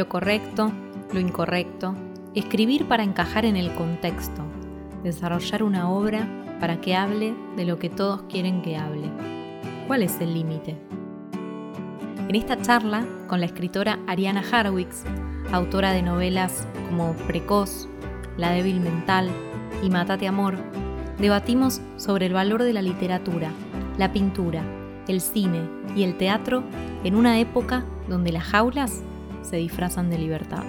Lo correcto, lo incorrecto, escribir para encajar en el contexto, desarrollar una obra para que hable de lo que todos quieren que hable. ¿Cuál es el límite? En esta charla con la escritora Ariana Harwicks, autora de novelas como Precoz, La débil mental y Matate Amor, debatimos sobre el valor de la literatura, la pintura, el cine y el teatro en una época donde las jaulas se disfrazan de libertad.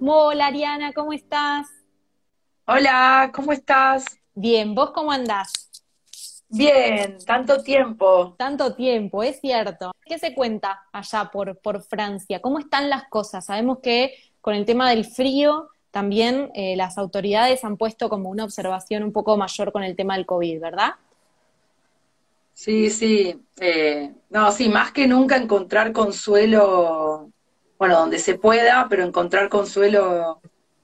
Hola Ariana, ¿cómo estás? Hola, ¿cómo estás? Bien, ¿vos cómo andás? Bien, tanto tiempo. Tanto tiempo, es cierto. ¿Qué se cuenta allá por, por Francia? ¿Cómo están las cosas? Sabemos que con el tema del frío también eh, las autoridades han puesto como una observación un poco mayor con el tema del COVID, ¿verdad? Sí, sí. Eh, no, sí, más que nunca encontrar consuelo, bueno, donde se pueda, pero encontrar consuelo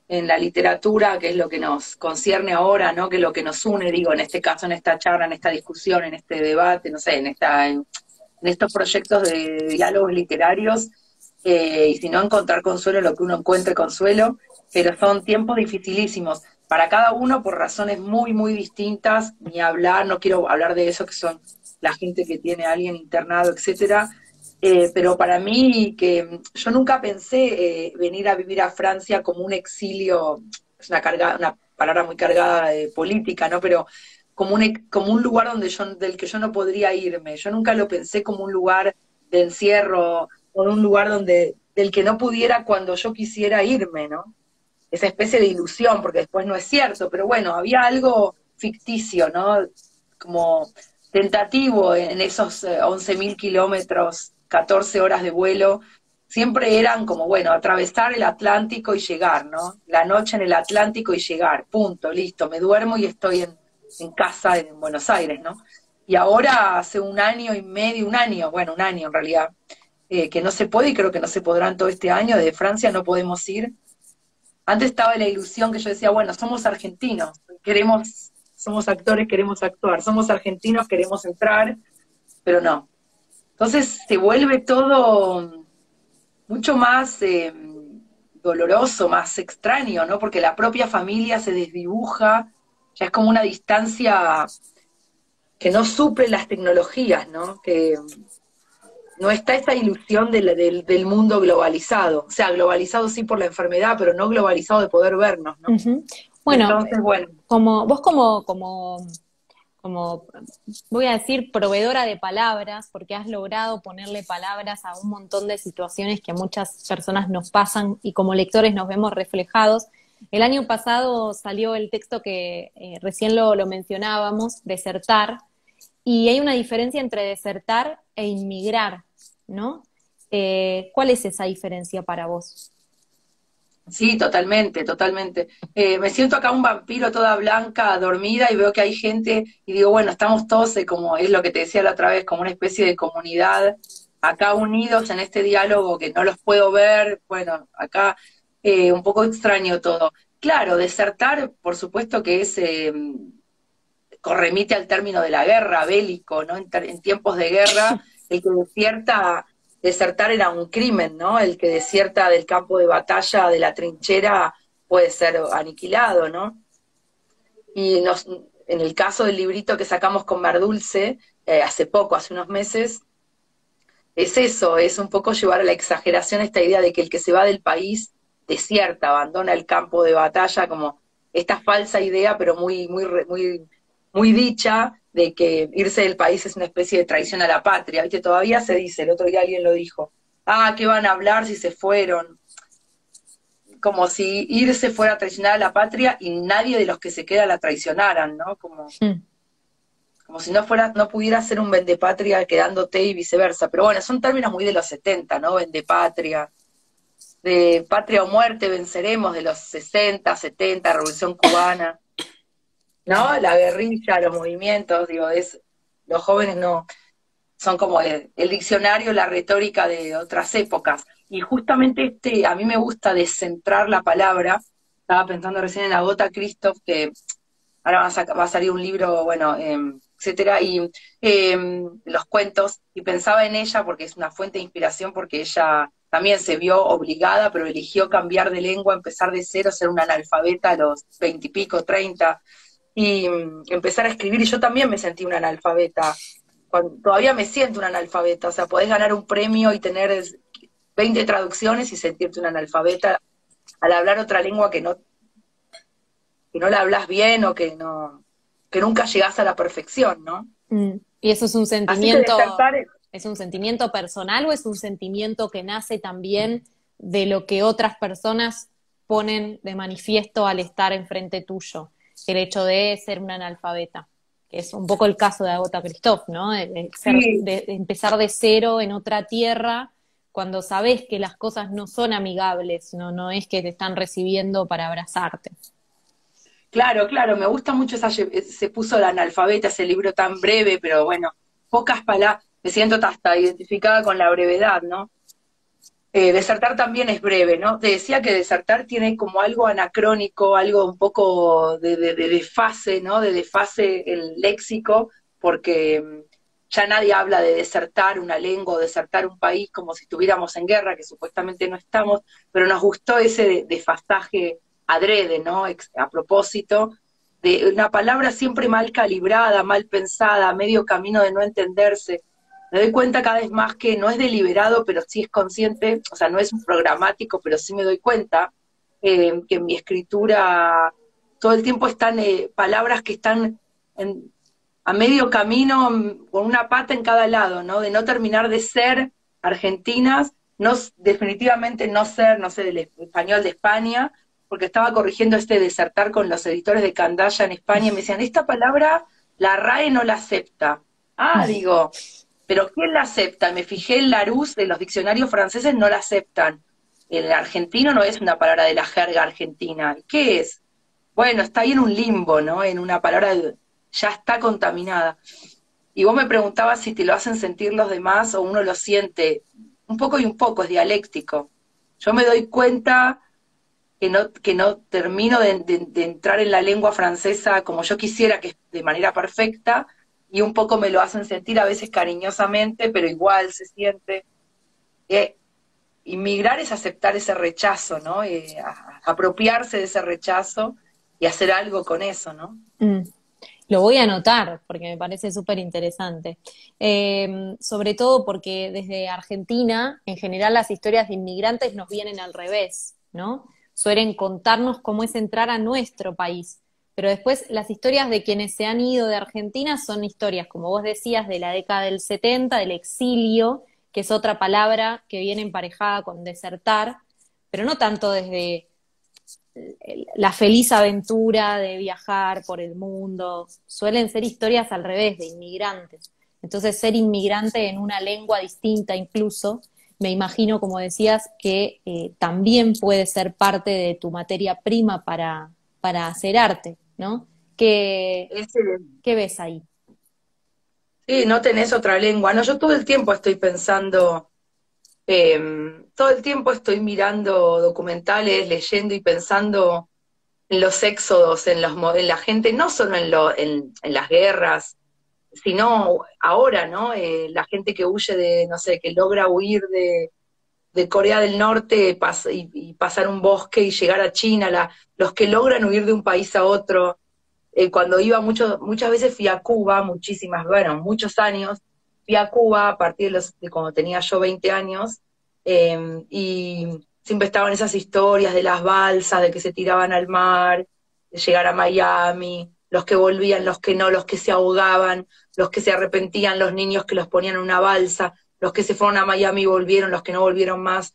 en la literatura, que es lo que nos concierne ahora, ¿no? Que es lo que nos une, digo, en este caso, en esta charla, en esta discusión, en este debate, no sé, en esta, en, estos proyectos de diálogos literarios, eh, y si no encontrar consuelo, lo que uno encuentre consuelo, pero son tiempos dificilísimos para cada uno por razones muy, muy distintas, ni hablar, no quiero hablar de eso, que son la gente que tiene a alguien internado, etcétera. Eh, pero para mí, que yo nunca pensé eh, venir a vivir a Francia como un exilio, es una, carga, una palabra muy cargada de política, ¿no? Pero como un, como un lugar donde yo, del que yo no podría irme. Yo nunca lo pensé como un lugar de encierro o un lugar donde del que no pudiera cuando yo quisiera irme, ¿no? Esa especie de ilusión, porque después no es cierto, pero bueno, había algo ficticio, ¿no? Como tentativo en esos 11.000 eh, kilómetros, 14 horas de vuelo, siempre eran como, bueno, atravesar el Atlántico y llegar, ¿no? La noche en el Atlántico y llegar, punto, listo, me duermo y estoy en, casa en Buenos Aires, ¿no? Y ahora hace un año y medio, un año, bueno, un año en realidad, eh, que no se puede y creo que no se podrán todo este año, de Francia no podemos ir. Antes estaba la ilusión que yo decía, bueno, somos argentinos, queremos somos actores, queremos actuar, somos argentinos, queremos entrar, pero no. Entonces se vuelve todo mucho más eh, doloroso, más extraño, ¿no? Porque la propia familia se desdibuja, ya es como una distancia que no suple las tecnologías, ¿no? Que no está esa ilusión del, del, mundo globalizado. O sea, globalizado sí por la enfermedad, pero no globalizado de poder vernos, ¿no? Bueno, como vos como, como, como, voy a decir, proveedora de palabras, porque has logrado ponerle palabras a un montón de situaciones que muchas personas nos pasan y como lectores nos vemos reflejados. El año pasado salió el texto que eh, recién lo, lo mencionábamos, desertar, y hay una diferencia entre desertar e inmigrar, ¿no? Eh, ¿Cuál es esa diferencia para vos? Sí, totalmente, totalmente. Eh, me siento acá un vampiro toda blanca, dormida, y veo que hay gente, y digo, bueno, estamos todos, eh, como es lo que te decía la otra vez, como una especie de comunidad, acá unidos en este diálogo que no los puedo ver, bueno, acá eh, un poco extraño todo. Claro, desertar, por supuesto que es, corremite al término de la guerra, bélico, ¿no? En, en tiempos de guerra, el que desierta desertar era un crimen, ¿no? El que desierta del campo de batalla, de la trinchera, puede ser aniquilado, ¿no? Y nos, en el caso del librito que sacamos con Mardulce, eh, hace poco, hace unos meses, es eso, es un poco llevar a la exageración esta idea de que el que se va del país desierta, abandona el campo de batalla, como esta falsa idea, pero muy, muy, muy, muy dicha, de que irse del país es una especie de traición a la patria, ¿viste? Todavía se dice, el otro día alguien lo dijo, ah, ¿qué van a hablar si se fueron? como si irse fuera a traicionar a la patria y nadie de los que se queda la traicionaran, ¿no? Como, Mm. como si no fuera, no pudiera ser un vendepatria quedándote y viceversa. Pero bueno, son términos muy de los 70, ¿no? Vendepatria. De patria o muerte venceremos de los 60, 70, Revolución Cubana. ¿No? La guerrilla, los movimientos, digo, es, los jóvenes no, son como el, diccionario, la retórica de otras épocas. Y justamente este, a mí me gusta descentrar la palabra. Estaba pensando recién en Agota Christoph, que ahora va a, va a salir un libro, bueno, em, etcétera, y em, los cuentos, y pensaba en ella porque es una fuente de inspiración, porque ella también se vio obligada, pero eligió cambiar de lengua, empezar de cero, ser una analfabeta a los veintipico, treinta, y mm, empezar a escribir, y yo también me sentí una analfabeta, cuando- todavía me siento una analfabeta, o sea, podés ganar un premio y tener es, 20 traducciones y sentirte una analfabeta al hablar otra lengua que no, que no la hablas bien o que no, que nunca llegás a la perfección, ¿no? Mm. Y eso es un sentimiento, ¿es un sentimiento personal o es un sentimiento que nace también de lo que otras personas ponen de manifiesto al estar enfrente tuyo? El hecho de ser una analfabeta, que es un poco el caso de Agota Christoph, ¿no? De, ser- Sí. de- de empezar de cero en otra tierra cuando sabes que las cosas no son amigables, no, no es que te están recibiendo para abrazarte. Claro, claro, me gusta mucho esa, se puso la analfabeta, ese libro tan breve, pero bueno, pocas palabras, me siento hasta identificada con la brevedad, ¿no? Eh, desertar también es breve, ¿no? Te decía que desertar tiene como algo anacrónico, algo un poco de, de, de desfase, ¿no? De desfase el léxico, porque mm, ya nadie habla de desertar una lengua o desertar un país como si estuviéramos en guerra, que supuestamente no estamos, pero nos gustó ese desfasaje adrede, ¿no? A propósito, de una palabra siempre mal calibrada, mal pensada, medio camino de no entenderse. Me doy cuenta cada vez más que no es deliberado, pero sí es consciente, o sea, no es un programático, pero sí me doy cuenta eh, que en mi escritura todo el tiempo están eh, palabras que están en- a medio camino, mm, con una pata en cada lado, ¿no? De no terminar de ser argentinas, no, definitivamente no ser, no sé, del es- español de España, porque estaba corrigiendo este desertar con los editores de Candaya en España y me decían, esta palabra la RAE no la acepta. Ah, digo, pero ¿quién la acepta? Me fijé en Larousse, de los diccionarios franceses no la aceptan. El argentino no es una palabra de la jerga argentina. ¿Qué es? Bueno, está ahí en un limbo, ¿no? En una palabra ya está contaminada. Y vos me preguntabas si te lo hacen sentir los demás o uno lo siente. Un poco y un poco, es dialéctico. Yo me doy cuenta que no, que no termino de, de- de entrar en la lengua francesa como yo quisiera, que es de manera perfecta, y un poco me lo hacen sentir a veces cariñosamente, pero igual se siente. Eh, inmigrar es aceptar ese rechazo, ¿no? Eh, apropiarse de ese rechazo y hacer algo con eso, ¿no? Mm. Lo voy a anotar porque me parece súper interesante. Eh, sobre todo porque desde Argentina, en general, las historias de inmigrantes nos vienen al revés, ¿no? Suelen contarnos cómo es entrar a nuestro país. Pero después las historias de quienes se han ido de Argentina son historias, como vos decías, de la década del 70, del exilio, que es otra palabra que viene emparejada con desertar, pero no tanto desde la feliz aventura de viajar por el mundo. Suelen ser historias al revés, de inmigrantes. Entonces, ser inmigrante en una lengua distinta incluso, me imagino, como decías, que eh, también puede ser parte de tu materia prima para, para hacer arte, ¿no? ¿Qué, qué ves ahí? Sí, no tenés otra lengua. No, yo todo el tiempo estoy pensando, eh, todo el tiempo estoy mirando documentales, leyendo y pensando en los éxodos, en, los, en la gente, no solo en, lo, en, en las guerras, sino ahora, ¿no? Eh, la gente que huye de, no sé, que logra huir de, de Corea del Norte y, pasar un bosque y llegar a China, los que logran huir de un país a otro. Eh, cuando iba mucho, muchas veces fui a Cuba, muchísimas, bueno, muchos años, fui a Cuba a partir de, los, de cuando tenía yo 20 años, eh, y siempre estaban esas historias de las balsas, de que se tiraban al mar, de llegar a Miami, los que volvían, los que no, los que se ahogaban, los que se arrepentían, los niños que los ponían en una balsa, los que se fueron a Miami volvieron, los que no volvieron más.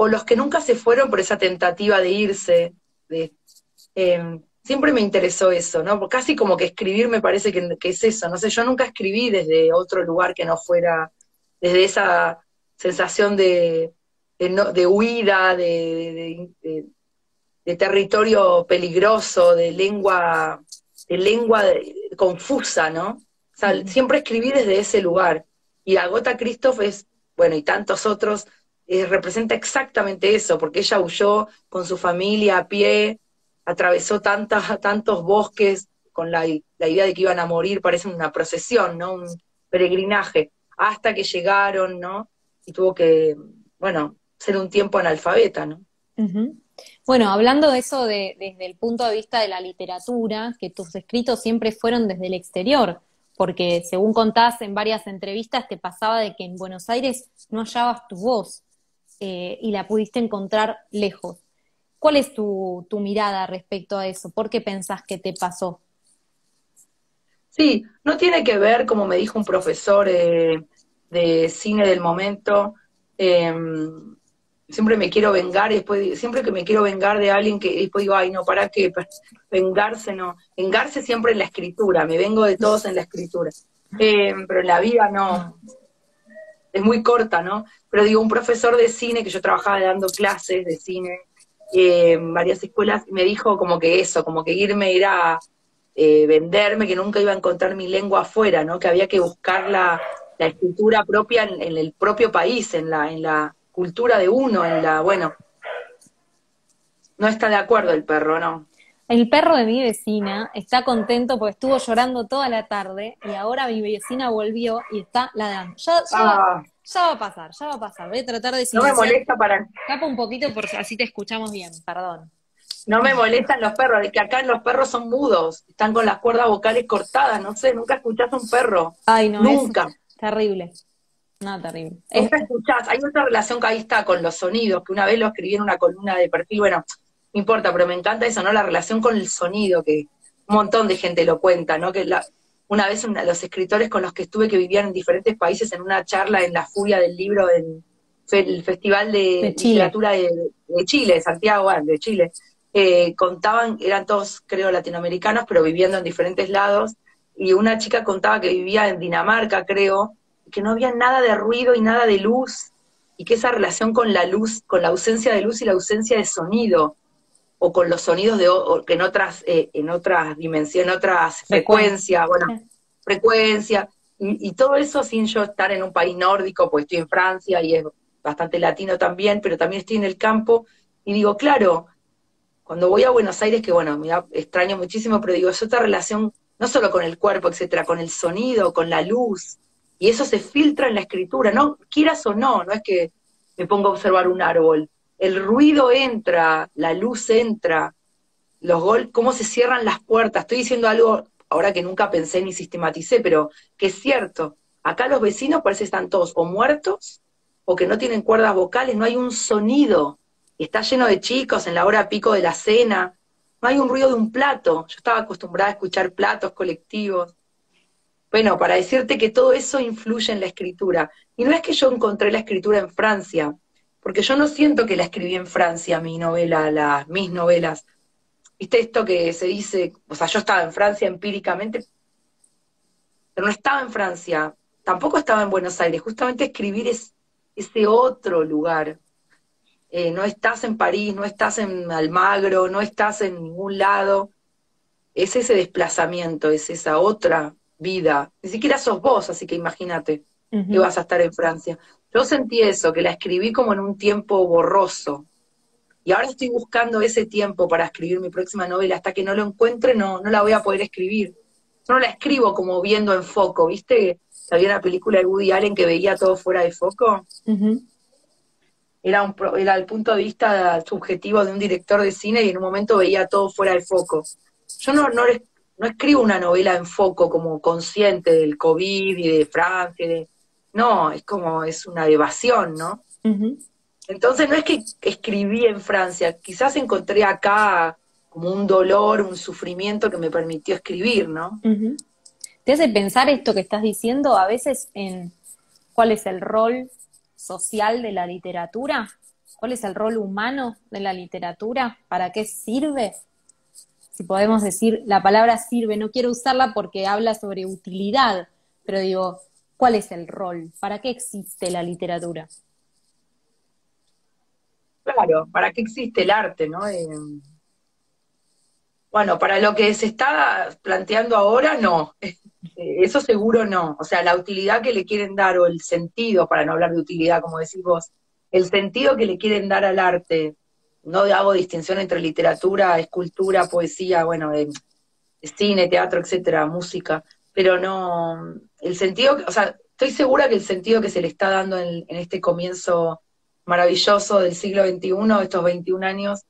o los que nunca se fueron por esa tentativa de irse. De, em, siempre me interesó eso, ¿no? Porque casi como que escribir me parece que, es eso, no sé, yo nunca escribí desde otro lugar que no fuera, desde esa sensación de, de, huida, de, de, territorio peligroso, de lengua, de lengua confusa, ¿no? O sea, siempre escribí desde ese lugar. Y Agota Christoph es, bueno, y tantos otros, eh, representa exactamente eso, porque ella huyó con su familia a pie, atravesó tantas, tantos bosques con la, idea de que iban a morir, parece una procesión, ¿no? Un peregrinaje, hasta que llegaron, ¿no? Y tuvo que, bueno, ser un tiempo analfabeta, ¿no? Bueno, hablando de eso desde el punto de vista de la literatura, que tus escritos siempre fueron desde el exterior, porque según contás en varias entrevistas te pasaba de que en Buenos Aires no hallabas tu voz, eh, y la pudiste encontrar lejos. ¿Cuál es tu, mirada respecto a eso? ¿Por qué pensás que te pasó? Sí, no tiene que ver, como me dijo un profesor eh, de cine del momento, em, siempre me quiero vengar y después, siempre que me quiero vengar de alguien que después digo, ay, no, ¿para qué? Vengarse, no. Vengarse siempre en la escritura, me vengo de todos en la escritura. Em, pero en la vida no, es muy corta, ¿no? Pero digo, un profesor de cine, que yo trabajaba dando clases de cine eh, en varias escuelas, me dijo como que eso, como que irme era eh, venderme, que nunca iba a encontrar mi lengua afuera, ¿no? Que había que buscar la, escritura propia en, el propio país, en la, en la cultura de uno, en la, bueno, no está de acuerdo el perro, ¿no? El perro de mi vecina está contento porque estuvo llorando toda la tarde y ahora mi vecina volvió y está ladrando. Ya, ah. ya, va a pasar, ya va a pasar. Voy a tratar de No me molesta para. Capa un poquito por así te escuchamos bien, perdón. No me molestan los perros, es que acá los perros son mudos, están con las cuerdas vocales cortadas, no sé, nunca escuchás a un perro. Ay, no, nunca. terrible. No, terrible. Nunca escuchás, hay otra relación que ahí está con los sonidos, que una vez lo escribí en una columna de perfil, bueno, no importa, pero me encanta eso, ¿no? La relación con el sonido, que un montón de gente lo cuenta, ¿no? Que la, una vez los escritores con los que estuve que vivían en diferentes países en una charla en la furia del libro en el Festival de, Literatura de, Chile, de Santiago, de Chile, eh, contaban, eran todos creo latinoamericanos, pero viviendo en diferentes lados, y una chica contaba que vivía en Dinamarca, creo, que no había nada de ruido y nada de luz, y que esa relación con la luz, con la ausencia de luz y la ausencia de sonido, o con los sonidos de que en otras eh, en otras dimensiones, en otras frecuencias, bueno, frecuencia y, todo eso sin yo estar en un país nórdico, pues estoy en Francia y es bastante latino también, pero también estoy en el campo y digo, claro, cuando voy a Buenos Aires, que bueno, me extraño muchísimo, pero digo, es otra relación no solo con el cuerpo, etcétera, con el sonido, con la luz, y eso se filtra en la escritura, no quieras o no, no es que me ponga a observar un árbol, el ruido entra, la luz entra, los gol, cómo se cierran las puertas. Estoy diciendo algo ahora que nunca pensé ni sistematicé, pero que es cierto. Acá los vecinos parece que están todos o muertos o que no tienen cuerdas vocales, no hay un sonido. Está lleno de chicos en la hora pico de la cena, no hay un ruido de un plato. Yo estaba acostumbrada a escuchar platos colectivos. Bueno, para decirte que todo eso influye en la escritura. Y no es que yo encontré la escritura en Francia, porque yo no siento que la escribí en Francia, mi novela, las, mis novelas. ¿Viste esto que se dice? O sea, yo estaba en Francia empíricamente, pero no estaba en Francia, tampoco estaba en Buenos Aires. Justamente escribir es ese otro lugar. Eh, no estás en París, no estás en Almagro, no estás en ningún lado. Es ese desplazamiento, es esa otra vida. Ni siquiera sos vos, así que imagínate que vas a estar en Francia. Yo sentí eso, que la escribí como en un tiempo borroso. Y ahora estoy buscando ese tiempo para escribir mi próxima novela. Hasta que no lo encuentre, no, no la voy a poder escribir. Yo no la escribo como viendo en foco, ¿viste? Había una película de Woody Allen que veía todo fuera de foco. era, un, era el punto de vista subjetivo de un director de cine y en un momento veía todo fuera de foco. Yo no, no, no escribo una novela en foco como consciente del COVID y de Francia, de, no, es como, es una evasión, ¿no? Entonces no es que escribí en Francia, quizás encontré acá como un dolor, un sufrimiento que me permitió escribir, ¿no? ¿Te hace pensar esto que estás diciendo a veces en cuál es el rol social de la literatura? ¿Cuál es el rol humano de la literatura? ¿Para qué sirve? Si podemos decir, la palabra sirve, no quiero usarla porque habla sobre utilidad, pero digo, ¿cuál es el rol? ¿Para qué existe la literatura? Claro, ¿para qué existe el arte, no? Eh, bueno, para lo que se está planteando ahora, no. Eso seguro no. O sea, la utilidad que le quieren dar o el sentido, para no hablar de utilidad, como decís vos, el sentido que le quieren dar al arte, no hago distinción entre literatura, escultura, poesía, bueno, cine, teatro, etcétera, música, pero no, el sentido, o sea, estoy segura que el sentido que se le está dando en, en este comienzo maravilloso del siglo XXI, estos 21 años,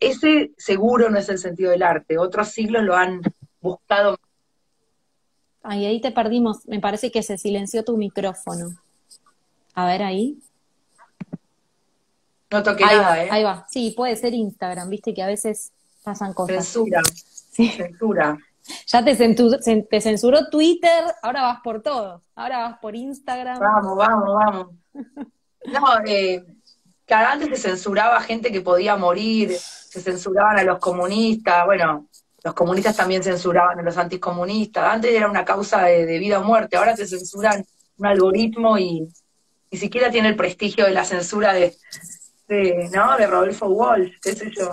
ese seguro no es el sentido del arte. Otros siglos lo han buscado. Ay, ahí te perdimos. Me parece que se silenció tu micrófono. A ver ahí. No toqué nada, ¿eh? Ahí va. Sí, puede ser Instagram, viste que a veces pasan cosas. Censura. Sí. Censura. Ya te, te censuró Twitter, ahora vas por todo. Ahora vas por Instagram. Vamos, vamos, vamos. No, eh, Claro, antes se censuraba gente que podía morir, se censuraban a los comunistas, bueno, los comunistas también censuraban a los anticomunistas, antes era una causa de, vida o muerte, ahora se censuran un algoritmo y ni siquiera tiene el prestigio de la censura de, ¿no? de Rodolfo Walsh, qué sé yo.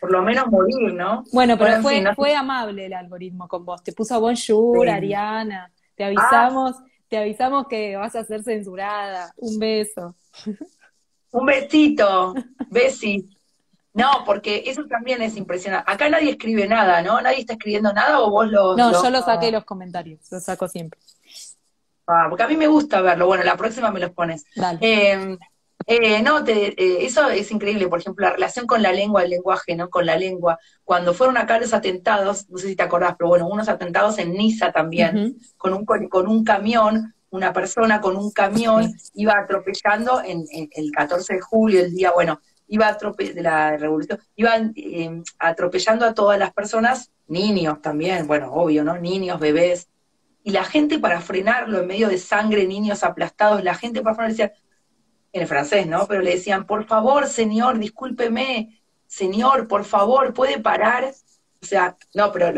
Por lo menos morir, ¿no? Bueno, pero fue, fue amable el algoritmo con vos, te puso bonjour, Ariana, te avisamos, ah. te avisamos que vas a ser censurada, un beso. Un besito, besi. No, porque eso también es impresionante. Acá nadie escribe nada, ¿no? Nadie está escribiendo nada o vos lo... No, yo lo saqué los comentarios, lo saco siempre. Ah, porque a mí me gusta verlo. Bueno, la próxima me los pones. Dale. Eh, eh, no, te, eh, eso es increíble, por ejemplo, la relación con la lengua, el lenguaje, ¿no? Con la lengua. Cuando fueron acá los atentados, no sé si te acordás, pero bueno, unos atentados en Niza también, con, un, con un camión, una persona con un camión iba atropellando en, el 14 de julio, el día, bueno, iba de la revolución, iban eh, atropellando a todas las personas, niños también, bueno, obvio, ¿no? Niños, bebés, y la gente para frenarlo en medio de sangre, niños aplastados, la gente para frenarlo decía, en francés, ¿no? Pero le decían, por favor, señor, discúlpeme, señor, por favor, puede parar. O sea, no, pero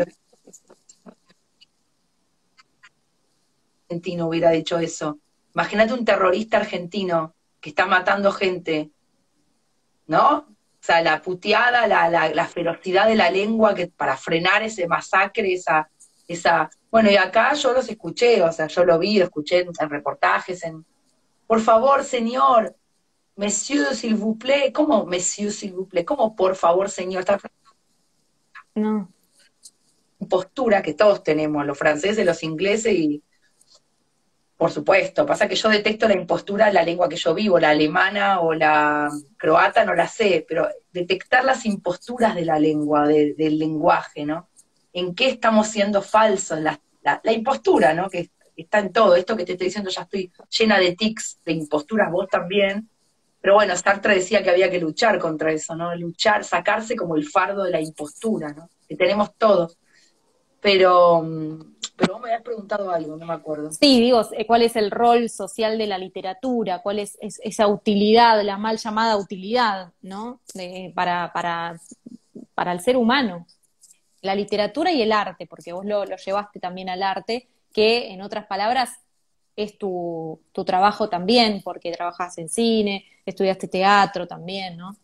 argentino hubiera dicho eso. Imagínate un terrorista argentino que está matando gente, ¿no? O sea, la puteada, la, la, ferocidad de la lengua que para frenar ese masacre, esa, esa. Bueno, y acá yo los escuché, o sea, yo lo vi, lo escuché en, reportajes, en. Por favor, señor, Monsieur, s'il vous plaît. ¿Cómo, Monsieur, s'il vous plaît? ¿Cómo, por favor, señor? No. Postura que todos tenemos, los franceses, los ingleses y por supuesto, pasa que yo detesto la impostura de la lengua que yo vivo, la alemana o la croata, no la sé, pero detectar las imposturas de la lengua, del lenguaje, ¿no? ¿En qué estamos siendo falsos? La, impostura, ¿no? Que está en todo. Esto que te estoy diciendo, ya estoy llena de tics, de imposturas, vos también. Pero bueno, Sartre decía que había que luchar contra eso, ¿no? Luchar, sacarse como el fardo de la impostura, ¿no? Que tenemos todos. Pero mm, pero vos me habías preguntado algo, no me acuerdo. Sí, digo, eh, ¿cuál es el rol social de la literatura? ¿Cuál es, esa utilidad, la mal llamada utilidad, ¿no? para, para, para el ser humano. La literatura y el arte, porque vos lo, llevaste también al arte, que en otras palabras es tu, tu trabajo también, porque trabajas en cine, estudiaste teatro también, ¿no?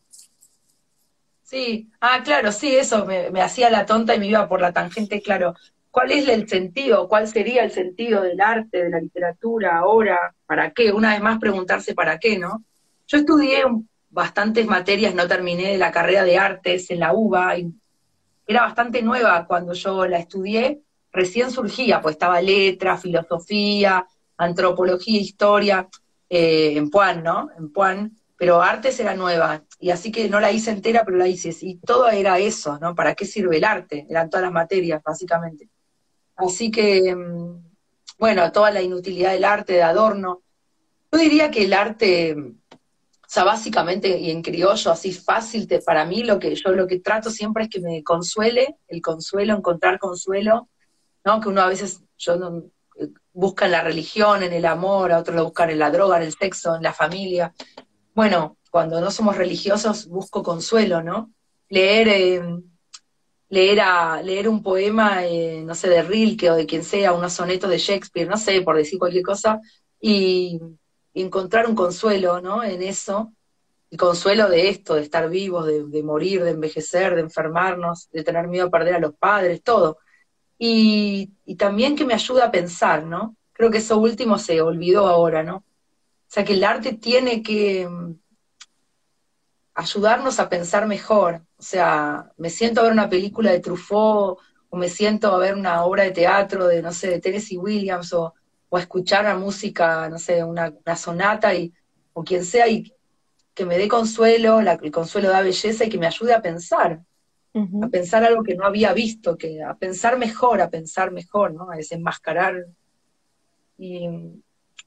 Sí, ah, claro, sí, eso me, hacía la tonta y me iba por la tangente, claro. Cuál es el sentido, cuál sería el sentido del arte, de la literatura ahora, para qué, una vez más preguntarse para qué, ¿no? Yo estudié bastantes materias, no terminé la carrera de artes en la UBA, y era bastante nueva cuando yo la estudié, recién surgía, pues estaba letra, filosofía, antropología, historia, eh, en Puan, ¿no? En Puan, pero artes era nueva, y así que no la hice entera, pero la hice, y todo era eso, ¿no? ¿Para qué sirve el arte? Eran todas las materias, básicamente. Así que, mm, bueno, toda la inutilidad del arte, de adorno. Yo diría que el arte, o sea, básicamente, y en criollo, así fácil, para mí lo que yo lo que trato siempre es que me consuele, el consuelo, encontrar consuelo, ¿no? Que uno a veces, yo eh, busca en la religión, en el amor, a otros lo buscan en la droga, en el sexo, en la familia. Bueno, cuando no somos religiosos busco consuelo, ¿no? Leer, eh, leer, a, leer un poema, eh, no sé, de Rilke o de quien sea, unos sonetos de Shakespeare, no sé, por decir cualquier cosa, y, encontrar un consuelo, ¿no? En eso, el consuelo de esto, de estar vivos, de, morir, de envejecer, de enfermarnos, de tener miedo a perder a los padres, todo. Y, también que me ayuda a pensar, ¿no? Creo que eso último se olvidó ahora, ¿no? O sea, que el arte tiene que mm, ayudarnos a pensar mejor. O sea, me siento a ver una película de Truffaut o me siento a ver una obra de teatro de, no sé, de Tennessee Williams o, o a escuchar la música, no sé, una, sonata y, o quien sea y que me dé consuelo, el consuelo da belleza y que me ayude a pensar, a pensar algo que no había visto, que a pensar mejor, a pensar mejor, ¿no? A desenmascarar. Y,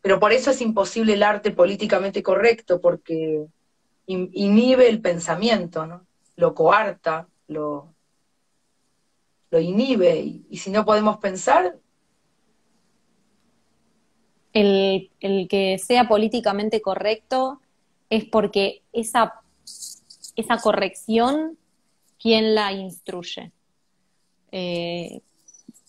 pero por eso es imposible el arte políticamente correcto, porque inhibe el pensamiento, ¿no? Lo coarta, lo, lo inhibe, y, si no podemos pensar... El, el, que sea políticamente correcto es porque esa, esa corrección, ¿quién la instruye? Eh,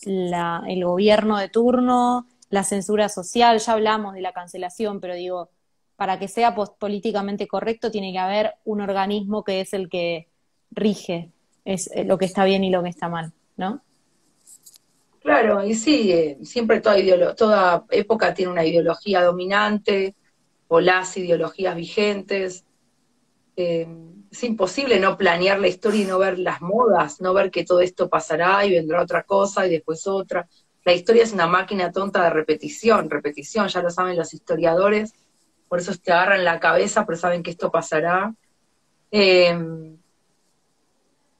la, el gobierno de turno, la censura social, ya hablamos de la cancelación, pero digo, para que sea políticamente correcto tiene que haber un organismo que es el que rige es eh, lo que está bien y lo que está mal, ¿no? Claro, y sí, eh, siempre toda, toda época tiene una ideología dominante o las ideologías vigentes. Eh, es imposible no planear la historia y no ver las modas, no ver que todo esto pasará y vendrá otra cosa y después otra. La historia es una máquina tonta de repetición, repetición, ya lo saben los historiadores, por eso te agarran la cabeza, pero saben que esto pasará. Em,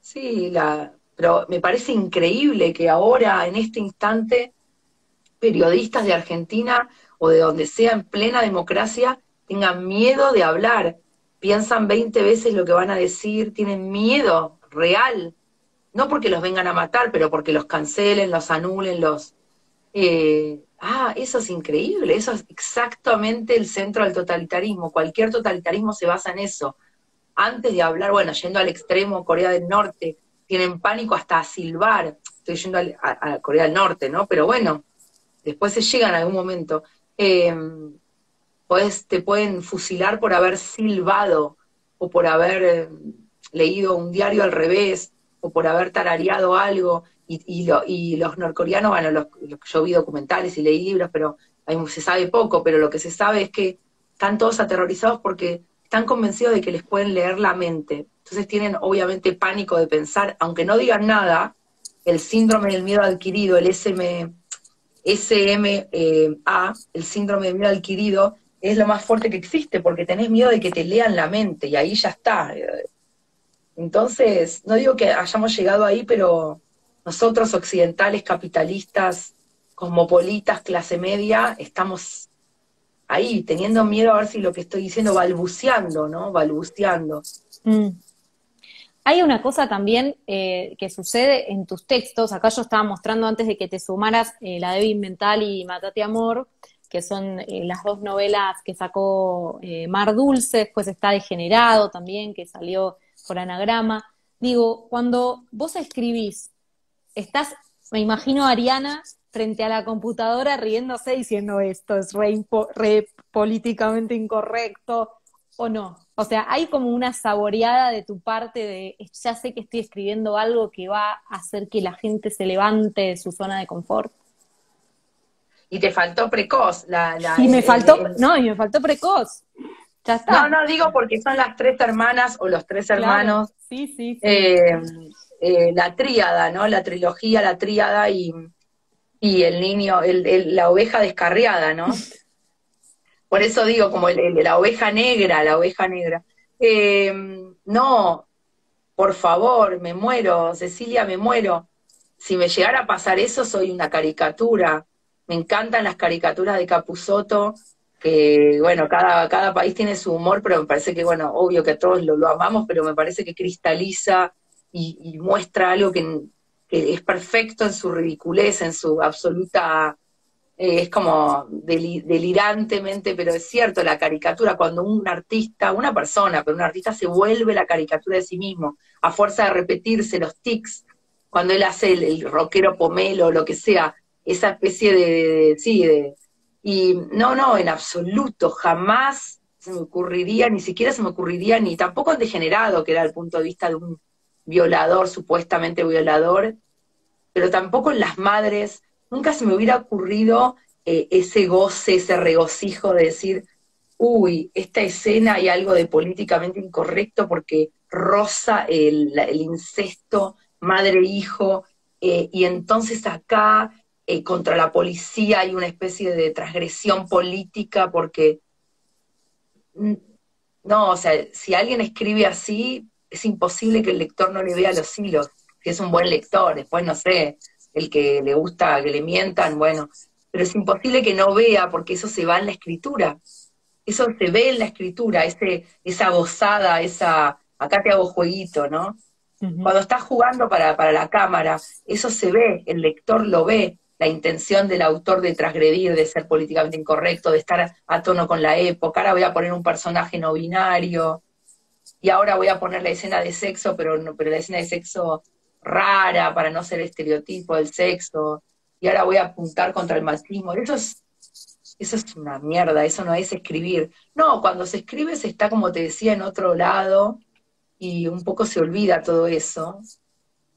sí, la, pero me parece increíble que ahora, en este instante, periodistas de Argentina o de donde sea en plena democracia tengan miedo de hablar, piensan 20 veces lo que van a decir, tienen miedo real, no porque los vengan a matar, pero porque los cancelen, los anulen, los... Eh, ah, eso es increíble, eso es exactamente el centro del totalitarismo, cualquier totalitarismo se basa en eso. Antes de hablar, bueno, yendo al extremo Corea del Norte, tienen pánico hasta a silbar, estoy yendo a, Corea del Norte, ¿no? Pero bueno, después se llega en algún momento. Eh, te pueden fusilar por haber silbado o por haber eh, leído un diario al revés o por haber tarareado algo. Y, y, los norcoreanos, bueno, los, yo vi documentales y leí libros, pero se sabe poco, pero lo que se sabe es que están todos aterrorizados porque están convencidos de que les pueden leer la mente. Entonces tienen obviamente pánico de pensar, aunque no digan nada, el síndrome del miedo adquirido, el SM, SMA, eh, el síndrome del miedo adquirido, es lo más fuerte que existe, porque tenés miedo de que te lean la mente, y ahí ya está. Entonces, no digo que hayamos llegado ahí, pero nosotros occidentales, capitalistas, cosmopolitas, clase media, estamos ahí, teniendo miedo a ver si lo que estoy diciendo, balbuceando, ¿no? Balbuceando. Mm. Hay una cosa también eh, que sucede en tus textos, acá yo estaba mostrando antes de que te sumaras eh, La Débil Mental y Matate Amor, que son eh, las dos novelas que sacó eh, Mar Dulce, después está Degenerado también, que salió por anagrama. Digo, cuando vos escribís, estás, me imagino Ariana frente a la computadora riéndose diciendo esto es re, políticamente incorrecto o no. O sea, hay como una saboreada de tu parte de, ya sé que estoy escribiendo algo que va a hacer que la gente se levante de su zona de confort y te faltó precoz. La, y me faltó, no, y me faltó precoz. Ya está. No, no, digo porque son las tres hermanas o los tres hermanos. Sí, sí. Eh, eh, la tríada, ¿no? La trilogía, la tríada y, y el niño, el, la oveja descarriada, ¿no? Por eso digo, como la oveja negra, la oveja negra. Eh, no, por favor, me muero, Cecilia, me muero. Si me llegara a pasar eso, soy una caricatura. Me encantan las caricaturas de Capuzoto, que bueno, cada, cada país tiene su humor, pero me parece que, bueno, obvio que todos lo, amamos, pero me parece que cristaliza y, muestra algo que, es perfecto en su ridiculez, en su absoluta eh, es como delirantemente, pero es cierto, la caricatura, cuando un artista, una persona, pero un artista se vuelve la caricatura de sí mismo, a fuerza de repetirse los tics, cuando él hace el, rockero pomelo o lo que sea, esa especie de, sí, de, y no, no, en absoluto, jamás se me ocurriría, ni siquiera se me ocurriría, ni tampoco en degenerado, que era el punto de vista de un violador, supuestamente violador, pero tampoco en las madres, nunca se me hubiera ocurrido eh, ese goce, ese regocijo de decir, uy, esta escena hay algo de políticamente incorrecto porque roza el, incesto madre-hijo, eh, y entonces acá eh, contra la policía hay una especie de transgresión política porque, no, o sea, si alguien escribe así, es imposible que el lector no le vea los hilos, que es un buen lector, después no sé, el que le gusta que le mientan, bueno, pero es imposible que no vea porque eso se va en la escritura, eso se ve en la escritura, ese, esa gozada, esa, acá te hago jueguito, ¿no? Cuando estás jugando para, para la cámara, eso se ve, el lector lo ve, la intención del autor de transgredir, de ser políticamente incorrecto, de estar a tono con la época. Ahora voy a poner un personaje no binario, y ahora voy a poner la escena de sexo, pero, no, pero la escena de sexo rara para no ser estereotipo del sexo, y ahora voy a apuntar contra el machismo. Eso es, eso es una mierda, eso no es escribir. No, cuando se escribe se está, como te decía, en otro lado y un poco se olvida todo eso.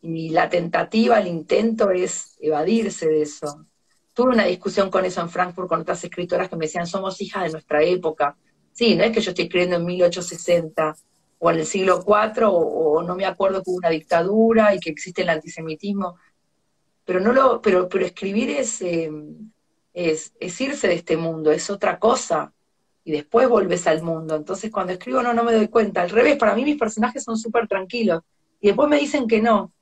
Y la tentativa, el intento es evadirse de eso. Tuve una discusión con eso en Frankfurt con otras escritoras que me decían, somos hijas de nuestra época. Sí, no es que yo estoy escribiendo en 1860, o en el siglo IV, o, no me acuerdo que hubo una dictadura y que existe el antisemitismo, pero no lo, pero, pero escribir es, em, es, es, irse de este mundo, es otra cosa, y después vuelves al mundo. Entonces cuando escribo no, no me doy cuenta. Al revés, para mí mis personajes son súper tranquilos, y después me dicen que no.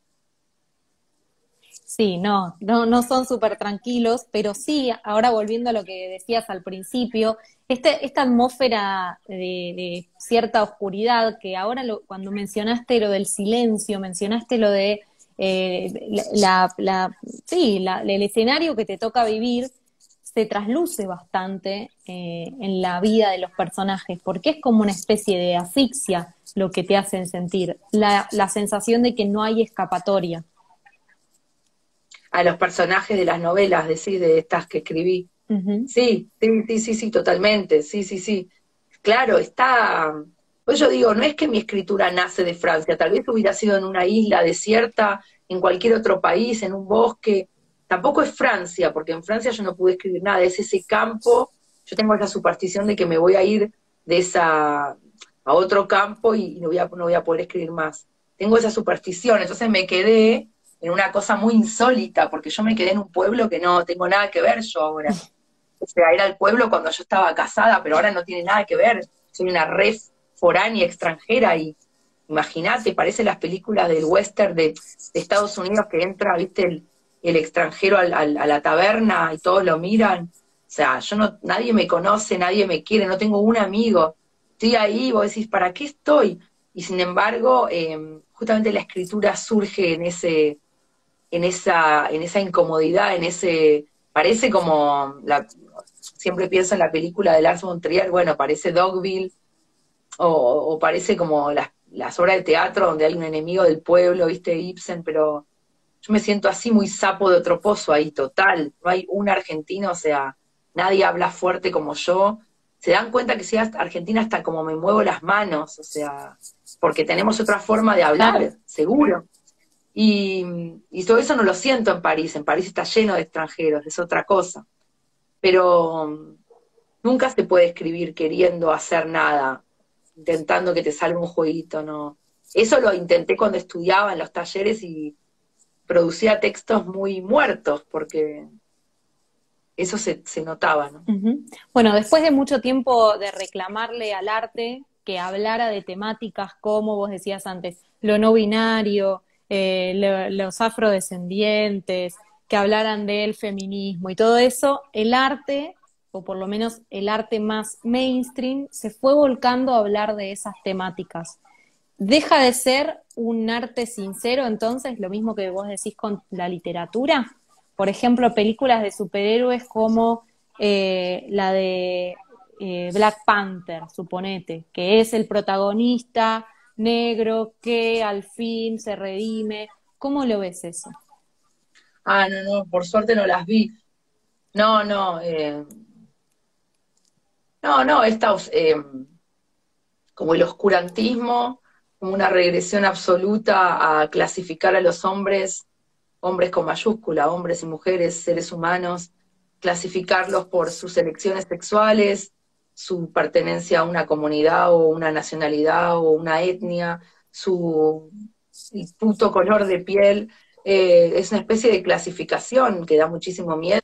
Sí, no, no, no son súper tranquilos, pero sí, ahora volviendo a lo que decías al principio, este, esta atmósfera de, cierta oscuridad que ahora lo, cuando mencionaste lo del silencio, mencionaste lo de eh, la, sí, el escenario que te toca vivir, se trasluce bastante eh, en la vida de los personajes, porque es como una especie de asfixia lo que te hacen sentir, la, la sensación de que no hay escapatoria. A los personajes de las novelas, decir, de estas que escribí. Sí, sí, sí, sí, sí, totalmente, sí, sí, sí. Claro, está, pues yo digo, no es que mi escritura nace de Francia, tal vez hubiera sido en una isla desierta, en cualquier otro país, en un bosque, tampoco es Francia, porque en Francia yo no pude escribir nada, es ese campo, yo tengo esa superstición de que me voy a ir de esa a otro campo y no voy a, no voy a poder escribir más. Tengo esa superstición, entonces me quedé en una cosa muy insólita, porque yo me quedé en un pueblo que no tengo nada que ver yo ahora. O sea, era el pueblo cuando yo estaba casada, pero ahora no tiene nada que ver. Soy una red foránea extranjera y imagínate, parece las películas del western de, Estados Unidos que entra, viste, el, extranjero al, a la taberna y todos lo miran. O sea, yo no, nadie me conoce, nadie me quiere, no tengo un amigo. Estoy ahí, vos decís, ¿para qué estoy? Y sin embargo, em, justamente la escritura surge en ese, en esa, en esa incomodidad, en ese, parece como la, siempre pienso en la película de Lars von bueno, parece Dogville, o, parece como las, las, obras de teatro donde hay un enemigo del pueblo, viste, Ibsen, pero yo me siento así muy sapo de otro pozo ahí, total. No hay un argentino, o sea, nadie habla fuerte como yo. Se dan cuenta que si Argentina hasta como me muevo las manos, o sea, porque tenemos otra forma de hablar, seguro. Y, y todo eso no lo siento en París. En París está lleno de extranjeros, es otra cosa pero mm, nunca se puede escribir queriendo hacer nada, intentando que te salga un jueguito, ¿no? Eso lo intenté cuando estudiaba en los talleres y producía textos muy muertos, porque eso se, se notaba, ¿no? Bueno, después de mucho tiempo de reclamarle al arte que hablara de temáticas como vos decías antes, lo no binario, eh, los afrodescendientes, que hablaran del feminismo y todo eso, el arte, o por lo menos el arte más mainstream, se fue volcando a hablar de esas temáticas. ¿Deja de ser un arte sincero entonces, lo mismo que vos decís con la literatura? por ejemplo, películas de superhéroes como eh, la de eh, Black Panther, suponete, que es el protagonista negro que al fin se redime. ¿Cómo lo ves eso? Ah, no, no, por suerte no las vi. No, no, eh, no, no, esta, eh, como el oscurantismo, como una regresión absoluta a clasificar a los hombres, hombres con mayúscula, hombres y mujeres, seres humanos, clasificarlos por sus elecciones sexuales, su pertenencia a una comunidad o una nacionalidad o una etnia, su puto color de piel, eh, es una especie de clasificación que da muchísimo miedo.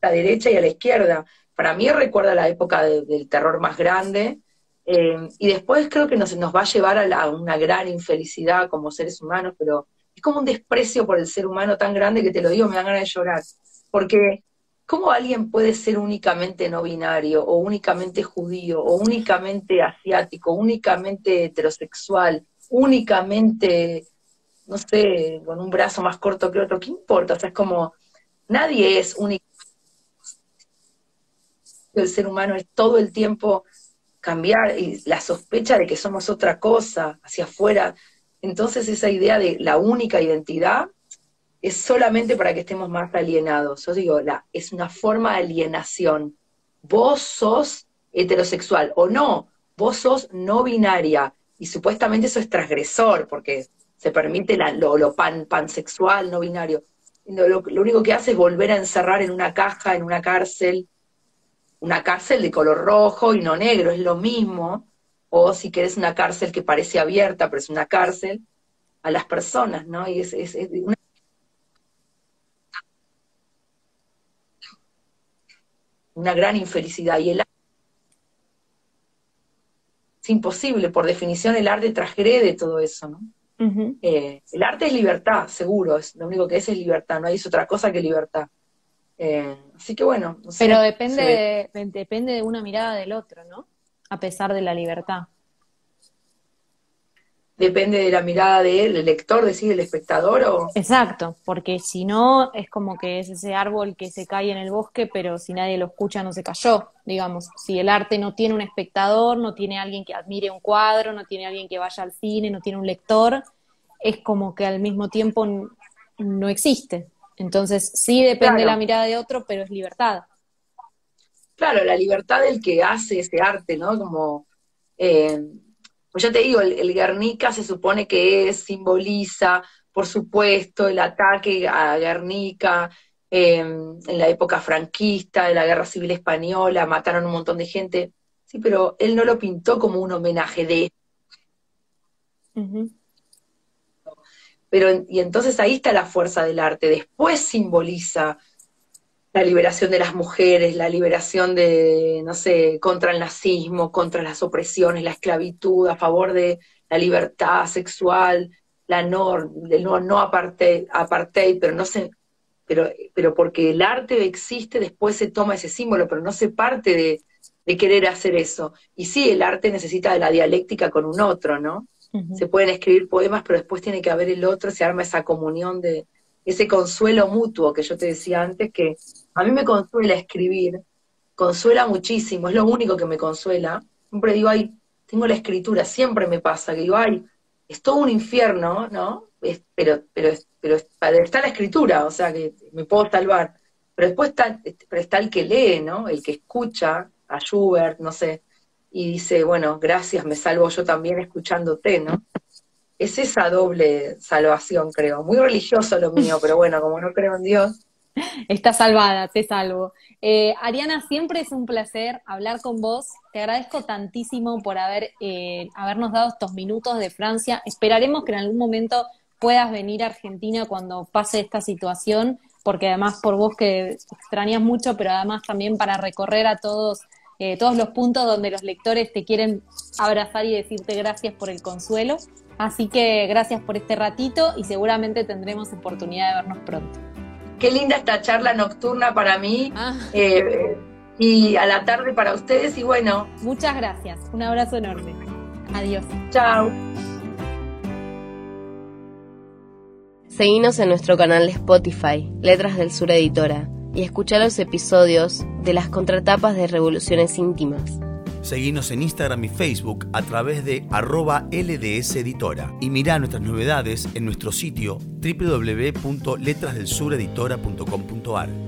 A la derecha y a la izquierda. Para mí recuerda la época del terror más grande, eh, y después creo que nos, nos va a llevar a, una gran infelicidad como seres humanos, pero es como un desprecio por el ser humano tan grande que te lo digo, me dan ganas de llorar. Porque, ¿cómo alguien puede ser únicamente no binario, o únicamente judío, o únicamente asiático, únicamente heterosexual, únicamente, no sé, con un brazo más corto que otro? ¿Qué importa? O sea, es como, nadie es único. El ser humano es todo el tiempo cambiar y la sospecha de que somos otra cosa hacia afuera. Entonces esa idea de la única identidad es solamente para que estemos más alienados. Yo digo, la, es una forma de alienación. Vos sos heterosexual o no, vos sos no binaria y supuestamente eso es transgresor porque se permite lo, pan, pansexual, no binario. Lo, lo, único que hace es volver a encerrar en una caja, en una cárcel, una cárcel de color rojo y no negro, es lo mismo. O si querés una cárcel que parece abierta, pero es una cárcel, a las personas, ¿no? Y es, es, es una una gran infelicidad. Y el arte es imposible, por definición el arte transgrede todo eso, ¿no? Eh, el arte es libertad, seguro, es, lo único que es es libertad, no hay otra cosa que libertad. Eh, así que bueno. Pero depende depende de una mirada del otro, ¿no? A pesar de la libertad depende de la mirada del lector, decir, el espectador o... Exacto, porque si no es como que es ese árbol que se cae en el bosque, pero si nadie lo escucha no se cayó, digamos. Si el arte no tiene un espectador, no tiene alguien que admire un cuadro, no tiene alguien que vaya al cine, no tiene un lector, es como que al mismo tiempo no existe. Entonces sí depende de la mirada de otro, pero es libertad. Claro, la libertad del que hace ese arte, ¿no? Como... Eh, pues ya te digo, el, Guernica se supone que es, simboliza, por supuesto, el ataque a Guernica em, en la época franquista, de la Guerra Civil Española, mataron un montón de gente. Sí, pero él no lo pintó como un homenaje de... Pero, y entonces ahí está la fuerza del arte. Después simboliza la liberación de las mujeres, la liberación de, no sé, contra el nazismo, contra las opresiones, la esclavitud, a favor de la libertad sexual, la no, no, no apartheid, apartheid, pero no se, pero, pero porque el arte existe, después se toma ese símbolo, pero no se parte de, de querer hacer eso. Y sí, el arte necesita de la dialéctica con un otro, ¿no? Se pueden escribir poemas, pero después tiene que haber el otro, se arma esa comunión de, ese consuelo mutuo que yo te decía antes, que a mí me consuela escribir, consuela muchísimo, es lo único que me consuela. Siempre digo, ay, tengo la escritura, siempre me pasa, que digo, ay, es todo un infierno, ¿no? pero, pero, pero está la escritura, o sea, que me puedo salvar. Pero después está, el que lee, ¿no? El que escucha a Schubert, no sé, y dice, bueno, gracias, me salvo yo también escuchándote, ¿no? es esa doble salvación, creo. Muy religioso lo mío, pero bueno, como no creo en Dios. Está salvada, te salvo. Eh, Ariana, siempre es un placer hablar con vos. Te agradezco tantísimo por haber, eh, habernos dado estos minutos de Francia. Esperaremos que en algún momento puedas venir a Argentina cuando pase esta situación, porque además por vos que extrañas mucho, pero además también para recorrer a todos, eh, todos los puntos donde los lectores te quieren abrazar y decirte gracias por el consuelo. Así que gracias por este ratito y seguramente tendremos oportunidad de vernos pronto. Qué linda esta charla nocturna para mí ah. eh, y a la tarde para ustedes y bueno. Muchas gracias, un abrazo enorme. Adiós. Chao. Seguinos en nuestro canal de Spotify, Letras del Sur Editora, y escucha los episodios de las contratapas de Revoluciones Íntimas. Seguinos en Instagram y Facebook a través de arroba LDS Editora y mirá nuestras novedades en nuestro sitio www.letrasdelsureditora.com.ar.